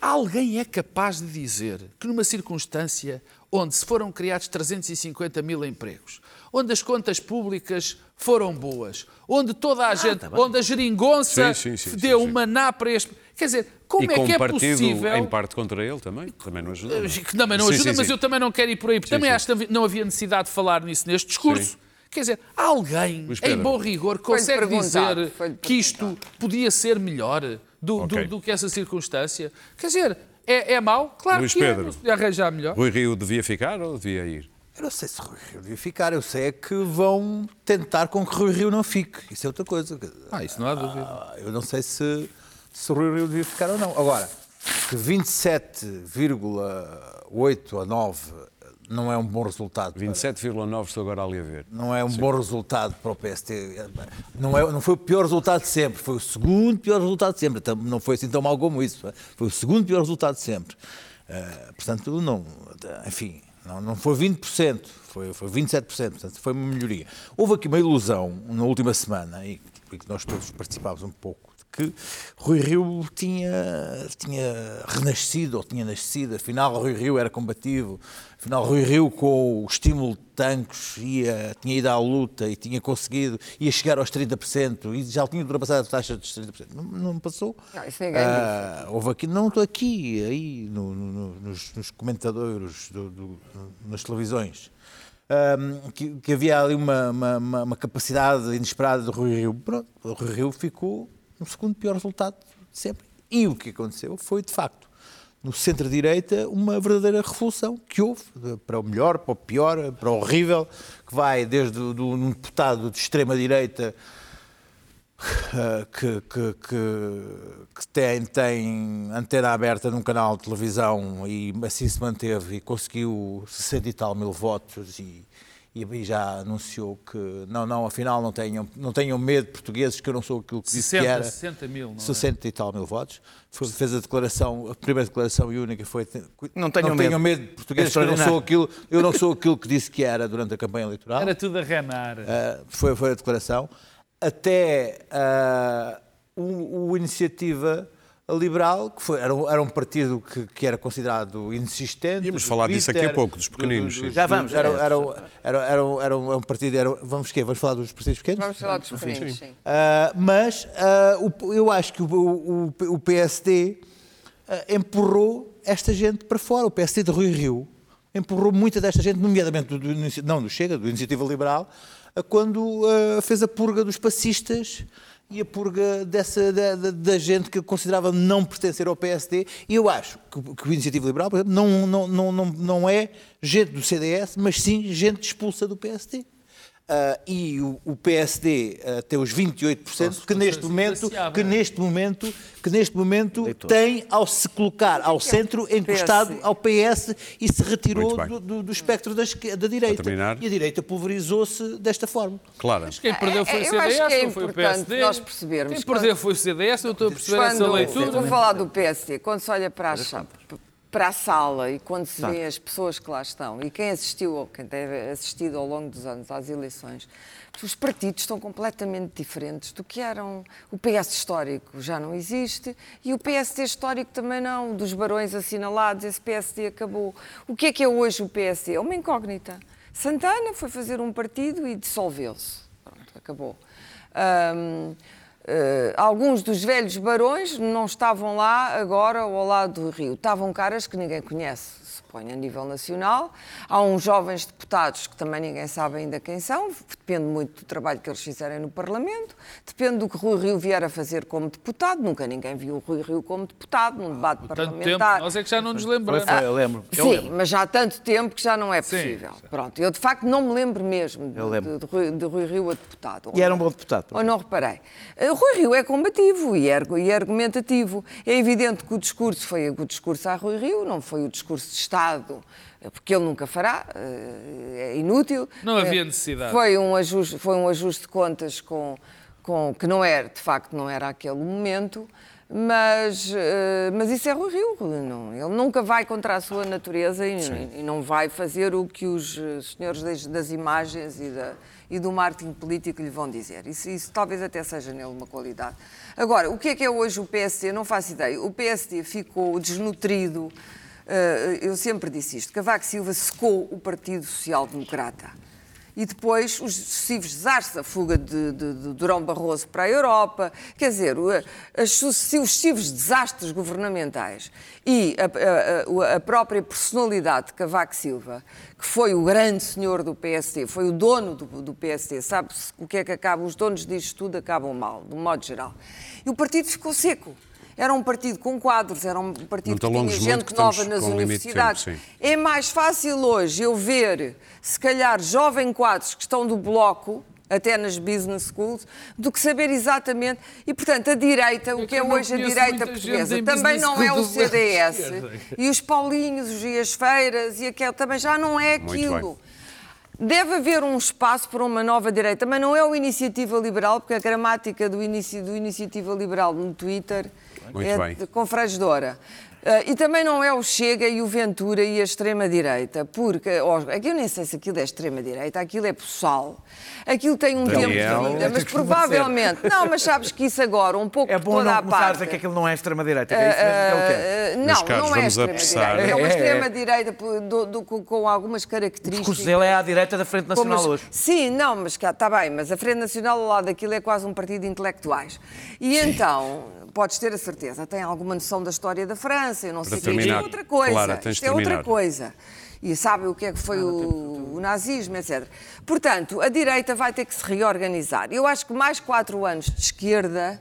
Alguém é capaz de dizer que numa circunstância onde se foram criados 350 mil empregos, onde as contas públicas foram boas, onde toda a ah, gente, tá onde a geringonça sim, sim, sim, deu uma ná para este... Quer dizer, como e é que é partido, possível... em parte contra ele também, também não ajuda. Não? Eh, que também não ajuda, mas eu também não quero ir por aí, porque também acho que não havia necessidade de falar nisso neste discurso. Quer dizer, alguém, em bom rigor, consegue dizer que isto podia ser melhor do, okay. do, do que essa circunstância? Quer dizer, é, é mau? Claro Luís que é, Pedro, é. arranjar melhor. Rui Rio devia ficar ou devia ir? Eu não sei se Rui Rio devia ficar, eu sei é que vão tentar com que Rui Rio não fique. Isso é outra coisa. Ah, isso não há dúvida. Ah, eu não sei se, se Rui Rio devia ficar ou não. Agora, que 27,8 a 9 não é um bom resultado. 27,9 estou agora ali a ver. Não é um Sim. bom resultado para o PST. Não, é, não foi o pior resultado de sempre, foi o segundo pior resultado de sempre. Não foi assim tão mal como isso. Foi o segundo pior resultado de sempre. Uh, portanto, não, enfim, não, não foi 20%, foi, foi 27%, portanto, foi uma melhoria. Houve aqui uma ilusão na última semana, e que nós todos participámos um pouco, que Rui Rio tinha, tinha renascido, ou tinha nascido, afinal Rui Rio era combativo, afinal Rui Rio com o estímulo de tanques ia, tinha ido à luta e tinha conseguido, ia chegar aos 30% e já tinha ultrapassado a taxa dos 30%. Não, não passou. Não, isso é ah, houve aqui, não estou aqui, aí no, no, nos, nos, comentadores, do, do, nas televisões. Um, que, que, havia ali uma, uma, uma, capacidade inesperada de Rui Rio. Pronto, o Rui Rio ficou no segundo pior resultado de sempre. E o que aconteceu foi, de facto, no centro-direita uma verdadeira revolução que houve, para o melhor, para o pior, para o horrível, que vai desde um deputado de extrema-direita eh, que, que, que, que, tem, tem antena aberta num canal de televisão e assim se manteve e conseguiu 60 e tal mil votos e, e já anunciou que não, não, afinal não tenham, não tenham medo portugueses que eu não sou aquilo que 60, disse que era. 60 mil, não 60 é? e tal mil votos. Foi, fez a declaração, a primeira declaração e única foi não tenham, não medo. tenham medo portugueses que eu não sou aquilo, eu não sou aquilo que disse que era durante a campanha eleitoral. Era tudo a renar. Uh, foi, foi a declaração. Até uh, o, o Iniciativa liberal, que foi, era, um, era um partido que, que, era considerado insistente. Íamos falar Twitter, disso aqui a pouco, dos pequeninos. Do, do, já vamos. Era, era, era, era, um, era um partido. Era, vamos quê? Vamos falar dos partidos pequenos? Vamos falar dos pequeninos, sim. Uh, mas uh, o, eu acho que o, o, o PSD uh, ah, empurrou esta gente para fora. O PSD de Rui Rio empurrou muita desta gente, nomeadamente do, do, não do Chega, do Iniciativa Liberal, quando fez a purga dos passistas e a purga dessa, da, da, gente que considerava não pertencer ao PSD. E eu acho que, que o Iniciativa Liberal, por exemplo, não, não, não, não, não é gente do CDS, mas sim gente expulsa do PSD. Uh, e o, o PSD uh, tem os 28% que neste momento que neste momento que neste momento tem ao se colocar ao centro encostado ao PS e se retirou do, do, do, espectro da, da direita e a direita pulverizou-se desta forma. Claro. Mas quem perdeu foi o CDS, é não foi o PSD. Nós percebermos. Quem perdeu foi o CDS, eu estou a perceber quando, essa leitura. Vou falar do PSD. Quando se olha para a chapa, para a sala e quando se vê as pessoas que lá estão e quem assistiu ou quem tem assistido ao longo dos anos às eleições, os partidos estão completamente diferentes do que eram. O PS histórico já não existe e o PSD histórico também não. Dos barões assinalados, esse PSD acabou. O que é que é hoje o PSD? É uma incógnita. Santana foi fazer um partido e dissolveu-se. Pronto, acabou. Um, Uh, alguns dos velhos barões não estavam lá agora ao lado do rio. Estavam caras que ninguém conhece põe a nível nacional. Há uns jovens deputados que também ninguém sabe ainda quem são, depende muito do trabalho que eles fizerem no Parlamento, depende do que Rui Rio vier a fazer como deputado. Nunca ninguém viu o Rui Rio como deputado num debate ah, parlamentar. Tempo, nós é que já não nos lembramos. Ah, eu lembro. Eu sim, lembro. mas já há tanto tempo que já não é possível. Sim. Pronto, eu de facto não me lembro mesmo de, lembro. de, de, Rui, de Rui Rio a deputado. E era um bom deputado. Ou não reparei. Uh, Rui Rio é combativo e é, e é argumentativo. É evidente que o discurso foi o discurso a Rui Rio, não foi o discurso de Estado porque ele nunca fará, eh, é inútil. Não havia necessidade. Foi um ajuste, foi um ajuste de contas com, com, que não era, de facto, não era aquele momento, mas, eh, mas isso é Rui Rio. Não, ele nunca vai contra a sua natureza e, e, não vai fazer o que os eh, senhores das, imagens e, da, e, do marketing político lhe vão dizer. Isso, isso talvez até seja nele uma qualidade. Agora, o que é que é hoje o PSD? Não faço ideia. O PSD ficou desnutrido eh, eu sempre disse isto, Cavaco Silva secou o Partido Social Democrata. E depois os sucessivos desastres, a fuga de, de, de Durão Barroso para a Europa, quer dizer, os sucessivos desastres governamentais e a, a, a, própria personalidade de Cavaco Silva, que foi o grande senhor do PSD, foi o dono do, do PSD, sabe-se o que é que acaba, os donos disto tudo acabam mal, de um modo geral. E o partido ficou seco. Era um partido com quadros, era um partido que tinha gente nova nas universidades. Tempo, é mais fácil hoje eu ver, se calhar, jovem quadros que estão do bloco, até nas business schools, do que saber exatamente. E, portanto, a direita, o que é hoje a direita portuguesa, também não é o CDS. E os Paulinhos, os Dias Feiras e aquele também já não é aquilo. Deve haver um espaço para uma nova direita, mas não é o Iniciativa Liberal, porque a gramática do, inici, do Iniciativa Liberal no Twitter muito é bem. confrangedora. Uh, e também não é o Chega e o Ventura e a extrema-direita, porque oh, aqui eu nem sei se aquilo é extrema-direita, aquilo é possal, aquilo tem um Daniel, tempo de vida, mas provavelmente. Não, mas sabes que isso agora, um pouco é bom toda não a parte. dizer que aquilo não é extrema-direita, que é isso mesmo que é uh, Não, Carlos, não é extrema-direita. É uma extrema-direita com algumas características. O dele é à direita da Frente Nacional hoje. Sim, não, mas está bem, mas a Frente Nacional ao lado daquilo é quase um partido de intelectuais. E sim. então podes ter a certeza, tem alguma noção da história da França, eu não Para sei o que é outra coisa. Clara, Isto é outra coisa. E sabe o que é que foi o, o, nazismo, etc. Portanto, a direita vai ter que se reorganizar. Eu acho que mais quatro anos de esquerda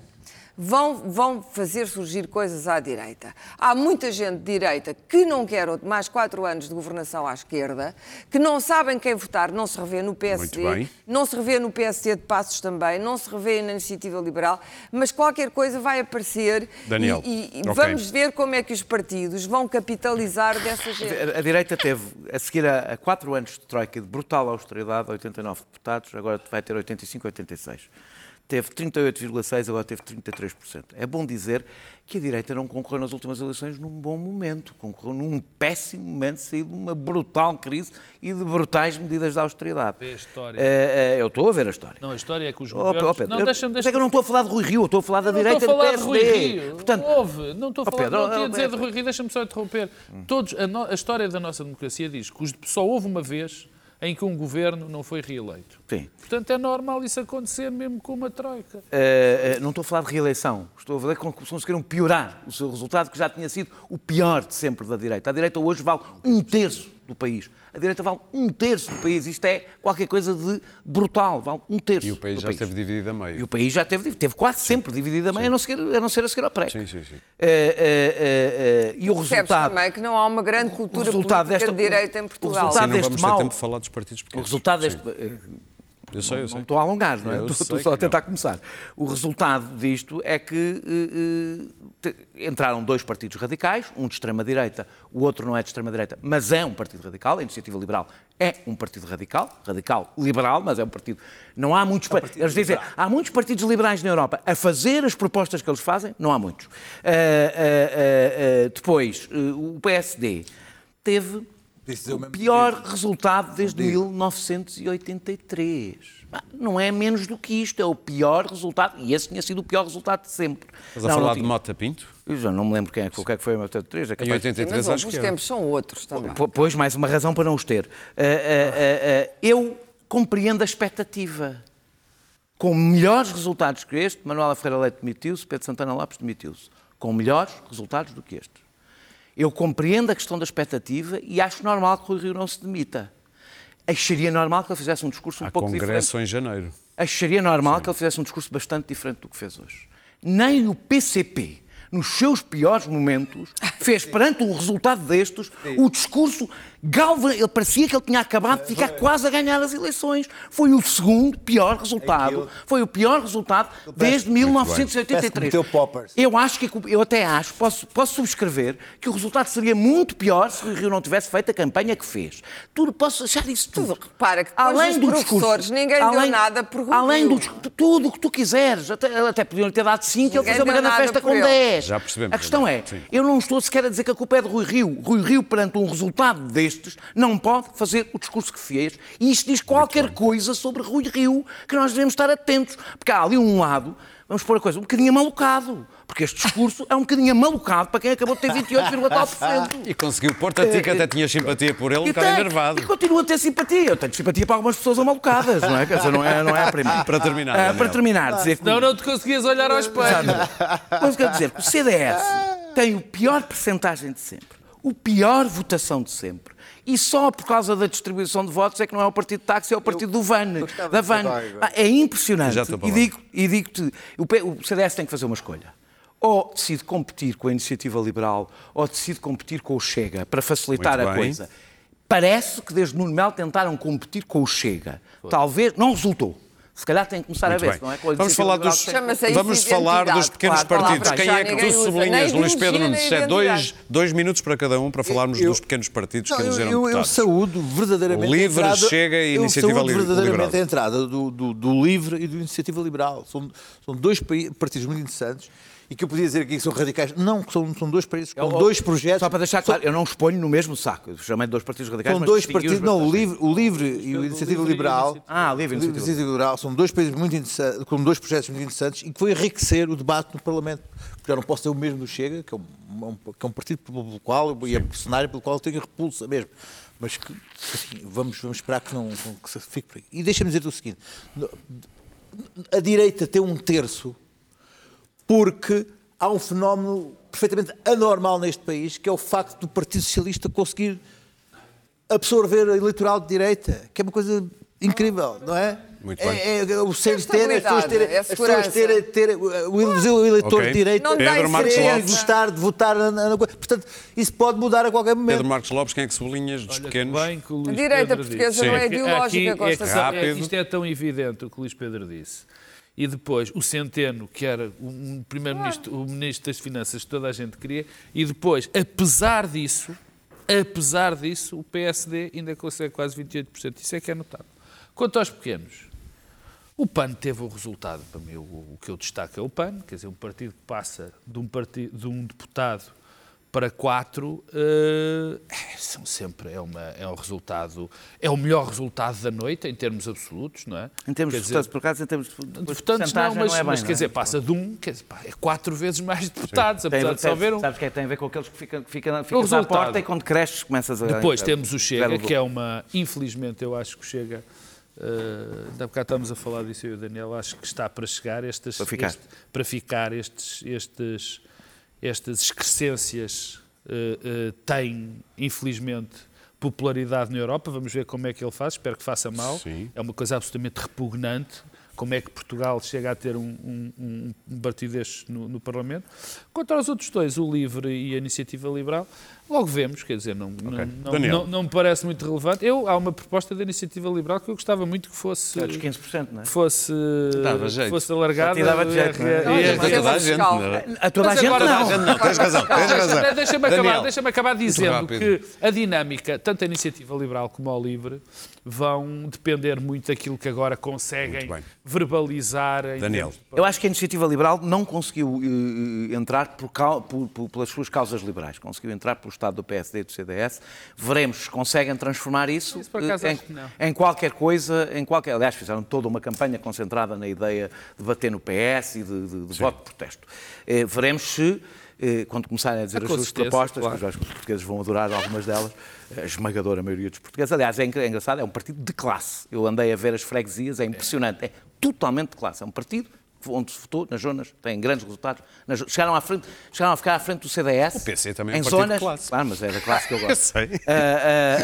vão, vão fazer surgir coisas à direita. Há muita gente de direita que não quer mais quatro anos de governação à esquerda, que não sabem quem votar, não se revê no PSD, não se revê no PSD de Passos também, não se revê na Iniciativa Liberal, mas qualquer coisa vai aparecer Daniel, e, e okay. vamos ver como é que os partidos vão capitalizar dessa gente. A, a direita teve, a seguir a, a quatro anos de troika de brutal austeridade, 89 deputados, agora vai ter 85, 86 teve 38,6%, agora teve 33%. É bom dizer que a direita não concorreu nas últimas eleições num bom momento, concorreu num péssimo momento, saiu de uma brutal crise e de brutais medidas de austeridade. Vê a história. Uh, uh, eu estou a ver a história. Não, a história é que os governos... Oh, Pedro, não, deixa-me... Deixa é que eu não estou a falar de Rui Rio, eu estou a falar da não direita estou a falar de Rui Rio. Portanto, Houve, não estou a falar, Pedro, não tinha a dizer de Rui Rio, deixa-me só interromper. Todos, a, no, a história da nossa democracia diz que só houve uma vez em que um governo não foi reeleito. Sim. Portanto, é normal isso acontecer mesmo com uma troika. Uh, não estou a falar de reeleição. Estou a falar que conseguiram piorar o seu resultado, que já tinha sido o pior de sempre da direita. A direita hoje vale um terço do país. A direita vale um terço do país. Isto é qualquer coisa de brutal. Vale um terço. E o país já país. esteve dividido a meio. E o país já teve, teve quase sempre dividido a meio, a não, ser, a não ser a seguir ao pré. Sim, sim, sim. Uh, e o resultado. também que não há uma grande cultura resultado política desta- de direita em Portugal. o resultado Sim, não deste vamos mal- ter tempo de falar dos partidos O pequenos. resultado Sim. deste. Eu sei, eu Não sei. estou a alongar, não é? Estou, só a tentar não. começar. O resultado disto é que eh, eh, entraram dois partidos radicais, um de extrema-direita, o outro não é de extrema-direita, mas é um partido radical. A Iniciativa Liberal é um partido radical, radical liberal, mas é um partido. Não há muitos. pa- eles dizem, há muitos partidos liberais na Europa a fazer as propostas que eles fazem, não há muitos. Eh, eh, eh, depois, eh, o PSD teve o o mesmo pior resultado desde 1983. Ah, Não é menos do que isto, é o pior resultado, e esse tinha sido o pior resultado de sempre. Estás a falar de. Mota Pinto? Eu já não me lembro quem é, que foi- o que é que foi em 83. É Em capaz- 83 Mas acho os que era. tempos são outros também. Pois, mais uma razão para não os ter. Ah, ah, ah, eu compreendo a expectativa. Com melhores resultados que este, Manuela Ferreira Leite demitiu-se, Pedro Santana Lopes demitiu-se. Com melhores resultados do que este. Eu compreendo a questão da expectativa e acho normal que o Rui Rio não se demita. Acharia normal que ele fizesse um discurso um Há pouco diferente. congresso em janeiro. Acharia normal que ele fizesse um discurso bastante diferente do que fez hoje. Nem o PCP, nos seus piores momentos, fez perante um resultado destes o discurso galva. Ele parecia que ele tinha acabado de ficar quase a ganhar as eleições. Foi o segundo pior resultado. Foi o pior resultado desde Parece que 1983. meteu poppers. Eu acho que eu até acho, posso, posso subscrever, que o resultado seria muito pior se o Rio não tivesse feito a campanha que fez. Tudo, posso achar isso tudo. Repara que depois os professores, ninguém deu nada por Rui Além do discurso, tudo o que tu quiseres. Até, até podiam ter dado 5 e ele fazer uma grande festa com ele. 10. Já percebemos, A questão é, Sim. eu não estou sequer a dizer que a culpa é de Rui Rio. Rui Rio, perante um resultado destes, não pode fazer o discurso que fez. E isto diz qualquer coisa sobre Rui Rio que nós devemos estar atentos. Porque há ali um lado, vamos pôr a coisa, um bocadinho malucado. Porque este discurso é um bocadinho malucado para quem acabou de ter 28,4%. E conseguiu pôr-te a ti, que até tinhas simpatia por ele, um E bocado enervado. E continuo a ter simpatia. Eu tenho simpatia para algumas pessoas amalucadas, não é? Quer dizer, não é, não é a primeira. Para terminar, Ah, para terminar, dizer que. Não, não te conseguias olhar ao espelho. Mas quer dizer que o CDS tem o pior percentagem de sempre, o pior votação de sempre. E só por causa da distribuição de votos é que não é o partido de táxi, é o partido do VAN. Da VAN. Ah, É impressionante. Já estou para E lá. digo- e digo-te, o P- o CDS tem que fazer uma escolha. Ou decide competir com a iniciativa liberal, ou decide competir com o Chega, para facilitar Muito a bem. coisa. Parece que desde Nuno Melo tentaram competir com o Chega. Talvez, não resultou. Se calhar tem que começar Muito a ver, não é Vamos falar liberal dos, que que vamos falar dos pequenos claro, partidos. Quem é que tu usa, sublinhas, Luís Pedro Nunes? É dois, dois minutos para cada um para falarmos Eu- dos pequenos partidos que Não, eu, elegeram eu, eu deputados. saúdo verdadeiramente Livre, a entrada, Chega e eu Iniciativa saúdo Li- verdadeiramente Liberal. a entrada do, do, do Livre e do Iniciativa Liberal. São, são dois partidos muito interessantes e que eu podia dizer aqui que são radicais. Não, que são, são dois países com Eu- dois projetos. Só para deixar claro, eu não os ponho no mesmo saco. Eu chamei de dois partidos radicais. São mas dois partidos, não, o. Livre, o Livre e o Iniciativa Liberal. Iniciativa- Ah, Livre e o Iniciativa Iniciativa Liberal são dois países muito interessantes, com dois projetos muito interessantes e que foi enriquecer o debate no Parlamento. Porque eu não posso ter o mesmo do Chega, que é um, um- que é um partido pelo qual, e é um cenário pelo qual eu tenho repulsa mesmo. Mas que, assim, vamos, vamos esperar que não que se fique por aí. E deixa-me dizer-te o seguinte: a direita tem um terço porque há um fenómeno perfeitamente anormal neste país, que é o facto do Partido Socialista conseguir absorver a eleitoral de direita, que é uma coisa incrível, não é? Muito bem. É, é o ser É ter, as pessoas terem, é as pessoas terem, terem o o eleitor Ok. de direito Não Pedro Marcos Lopes. gostar de votar na, na-. Portanto, isso pode mudar a qualquer momento. Pedro Marcos Lopes, quem é que sublinhas dos Olha, pequenos? bem que o Luís A direita Pedro portuguesa disse. não é Aqui- ideológica, aqui é gosta que, de é isto é tão evidente o que o Luís Pedro disse. E depois o Centeno, que era um primeiro-ministro, o ministro das Finanças que toda a gente queria, e depois, apesar disso, apesar disso, o PSD ainda consegue quase 28%. Isso é que é notável. Quanto aos pequenos, o PAN teve o resultado, para mim, o, o que eu destaco é o PAN, quer dizer, um partido que passa de um, partido, de um deputado para quatro, eh, é, são sempre, é, uma, é um resultado, é o melhor resultado da noite, em termos absolutos, não é? Em termos Quer de dizer, votantes, por acaso, em termos de de votantes porcentagem, não, mas, é bem, mas não quer é? dizer, passa de um, quer dizer, pá, é quatro vezes mais deputados, Tem- apesar de só haver um. Sabes que é tem a ver com aqueles que ficam, que ficam, ficam à porta e quando cresces começas a... Depois temos o Chega, que é uma. Infelizmente, eu acho que o Chega. Uh, ainda há bocado estamos a falar disso eu e o Daniel. Acho que está para chegar estes, Para ficar. este- para ficar estes, estes, estas excrescências uh, uh, têm, infelizmente, popularidade na Europa. Vamos ver como é que ele faz. Espero que faça mal. Sim. É uma coisa absolutamente repugnante. Como é que Portugal chega a ter um, um, um- partido destes no, no Parlamento? Quanto aos outros dois, o LIVRE e a Iniciativa Liberal, logo vemos, quer dizer, não, não, não, não, não me parece muito relevante. Eu, há uma proposta da Iniciativa Liberal que eu gostava muito que fosse, É dos 15%, não é? que fosse, Dava jeito. fosse alargada. Dava jeito, não é? Mas Para é toda a gente, fiscal. não é? A toda a Mas gente agora- não. Não, tens razão, tens razão. Deixa- Deixa-me acabar, deixa acabar dizendo que a dinâmica, tanto a iniciativa liberal como ao livre, vão depender muito daquilo que agora conseguem verbalizar. em Daniel. Eu acho que a iniciativa liberal não conseguiu eh, eh, entrar por cau- por- por- pelas suas causas liberais, conseguiu entrar pelo Estado do PSD e do CDS. Veremos se conseguem transformar isso, Isso, em, em qualquer coisa, em qualquer. Aliás, fizeram toda uma campanha concentrada na ideia de bater no PS e de, de- de voto de protesto. Eh, veremos se. eh, Quando começarem a dizer A as suas propostas, claro. que eu acho que os portugueses vão adorar algumas delas, a esmagadora maioria dos portugueses. Aliás, é é engraçado, é um partido de classe. Eu andei a ver as freguesias, é impressionante. É totalmente de classe. É um partido onde se votou, nas zonas, tem grandes resultados. Nas- chegaram, à frente, chegaram a ficar à frente do CDS. O PC também é em um partido de zonas, classe. Claro, mas é da classe que eu Eu gosto. sei. Ah,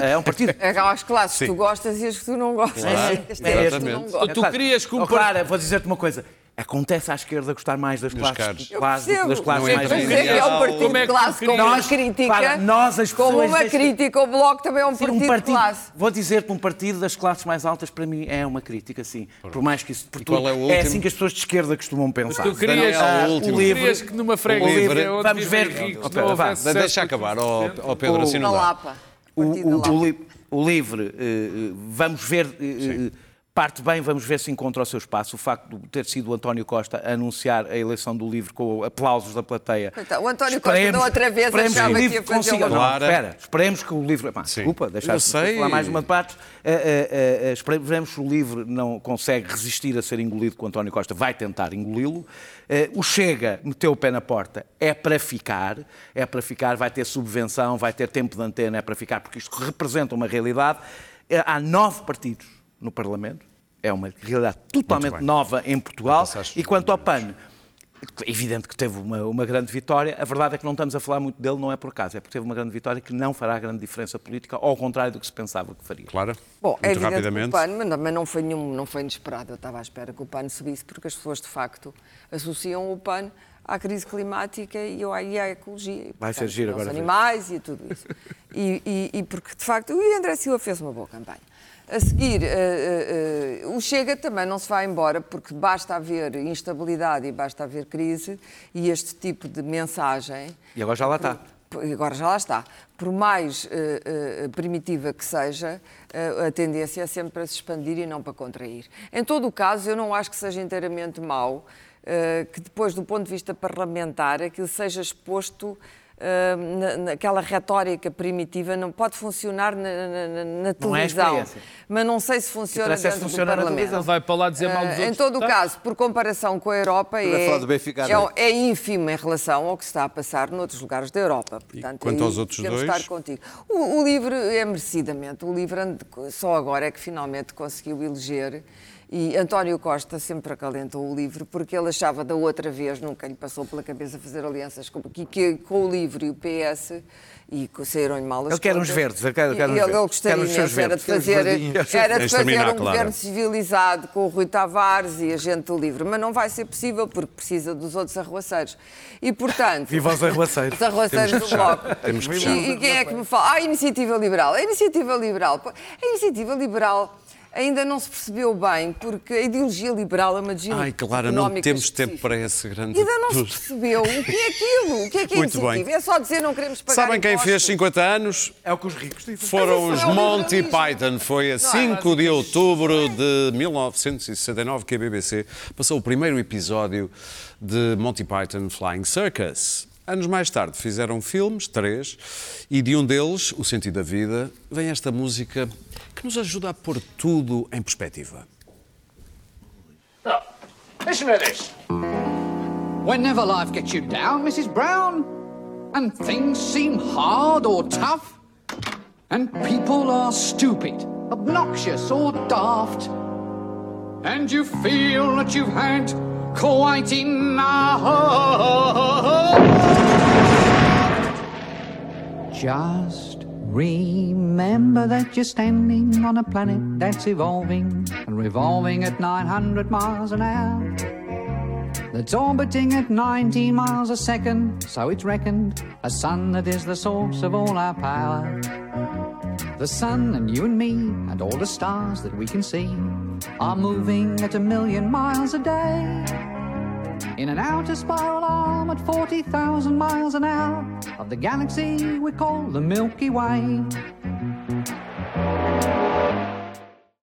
ah, é um partido. É aquelas classes que tu gostas e as que tu não gostas. Claro, é este que tu não exatamente. gostas. Tu querias que um oh, Clara, vou dizer-te uma coisa. Acontece à esquerda gostar mais das Dos classes, de classe que percebo. das classes Não é mais que Mas Mas é, é um partido Como é de que classe tu com uma crítica. Para nós, as como pessoas uma deste- crítica, o Bloco também é um Sim, partido, de classe. Vou dizer-te, um partido das classes mais altas, para mim, é uma crítica, sim. Por mais que isso. Por tudo- é último? assim que as pessoas de esquerda costumam pensar. Tu querias, Daniel, ah, o último. tu querias que numa freguesia livre. onde Vamos ver. ricos Espera, não vá. houvesse Deixa acabar, ó 100%. ó Pedro, assim não dá. Lapa. O, Partido o- o li- o livre, eh, eh, vamos ver, eh, eh, parte bem, vamos ver se encontra o seu espaço. O facto de ter sido o António Costa a anunciar a eleição do livre com aplausos da plateia. Coitado, o António Costa da outra vez esperemos achava o que ia fazer consiga. uma- Não, Clara. espera, esperemos que o livre. Pá, desculpa, deixaste sei. falar mais uma de parte. Eh, eh, eh, eh, espere- veremos se o livre não consegue resistir a ser engolido com o António Costa, vai tentar engoli-lo. Eh, o Chega meteu o pé na porta, é para ficar, é para ficar, vai ter subvenção, vai ter tempo de antena, é para ficar, porque isto representa uma realidade. Eh, há nove partidos no Parlamento, é uma realidade totalmente nova em Portugal. E quanto ao PAN, é evidente que teve uma, uma grande vitória. A verdade é que não estamos a falar muito dele, não é por acaso, é porque teve uma grande vitória que não fará grande diferença política, ao contrário do que se pensava que faria. Clara? Bom, é Muito evidente que o rapidamente. PAN, mas não- mas não foi, nenhum, não foi inesperado. Eu estava à espera que o PAN subisse, porque as pessoas, de facto, associam o PAN à crise climática e à ecologia. E, Vai ser portanto, giro aos agora ver. animais e tudo isso. E, e- e porque, de facto, o André Silva fez uma boa campanha. A seguir, eh, eh, eh, o Chega também não se vai embora, porque basta haver instabilidade e basta haver crise, e este tipo de mensagem E agora já lá está. e agora já lá está. Por mais primitiva que seja, a tendência é sempre para se expandir e não para contrair. Em todo o caso, eu não acho que seja inteiramente mau que depois, do ponto de vista parlamentar, aquilo seja exposto naquela retórica primitiva, não pode funcionar na, na- na- Não é televisão, experiência. mas não sei se funciona é se dentro funciona do na Parlamento. televisão. Vai para lá dizer mal dos Em outros todo o deputados. caso, por comparação com a Europa, é, é, não é? é ínfimo em relação ao que está a passar noutros lugares da Europa. Portanto, quanto aí aos outros dois? estar contigo. O, o LIVRE é merecidamente. O LIVRE ande- só agora é que finalmente conseguiu eleger E António Costa sempre acalentou o livro, porque ele achava da outra vez, nunca lhe passou pela cabeça fazer alianças com, que, que, com o livro e o PS e saíram-lhe mal as Ele quer uns verdes, ele quer- ele, verdes. ele gostaria Quer imenso, era de verdes, fazer, era de fazer um Clara. governo civilizado com o Rui Tavares e a gente do livro, mas não vai ser possível porque precisa dos outros arruaceiros. E, portanto... Viva os arruaceiros. Os arruaceiros Temos do. Bloco. E-. E, quem é que me fala? Ah, a Iniciativa Liberal. A Iniciativa Liberal. A Iniciativa Liberal ainda não se percebeu bem, porque a ideologia liberal é uma ideologia Ai, Clara, não temos tempo específica. para esse grande. Ainda não se percebeu o que é aquilo, o que é que é Muito bem. É só dizer não queremos pagar Sabem quem impostos. fez 50 anos? É o que os ricos dizem. Foram os é Monty. Python. Foi a 5 de outubro de 1969 que a BBC passou o primeiro episódio de Monty Python Flying Circus. Anos mais tarde fizeram filmes, três, e de um deles, O Sentido da Vida, vem esta música que nos ajuda a pôr tudo em perspectiva. Look, listen to this. Whenever life gets you down, Mrs. Brown, and things seem hard or tough, and people are stupid, obnoxious, or daft, and you feel that you've had quite enough. Just remember that you're standing on a planet that's evolving and revolving at 900 miles an hour. That's orbiting at 19 miles a second, so it's reckoned a sun that is the source of all our power. The sun and you and me and all the stars that we can see are moving at a million miles a day. In an outer spiral arm at 40,000 miles an hour of the galaxy we call the Milky Way.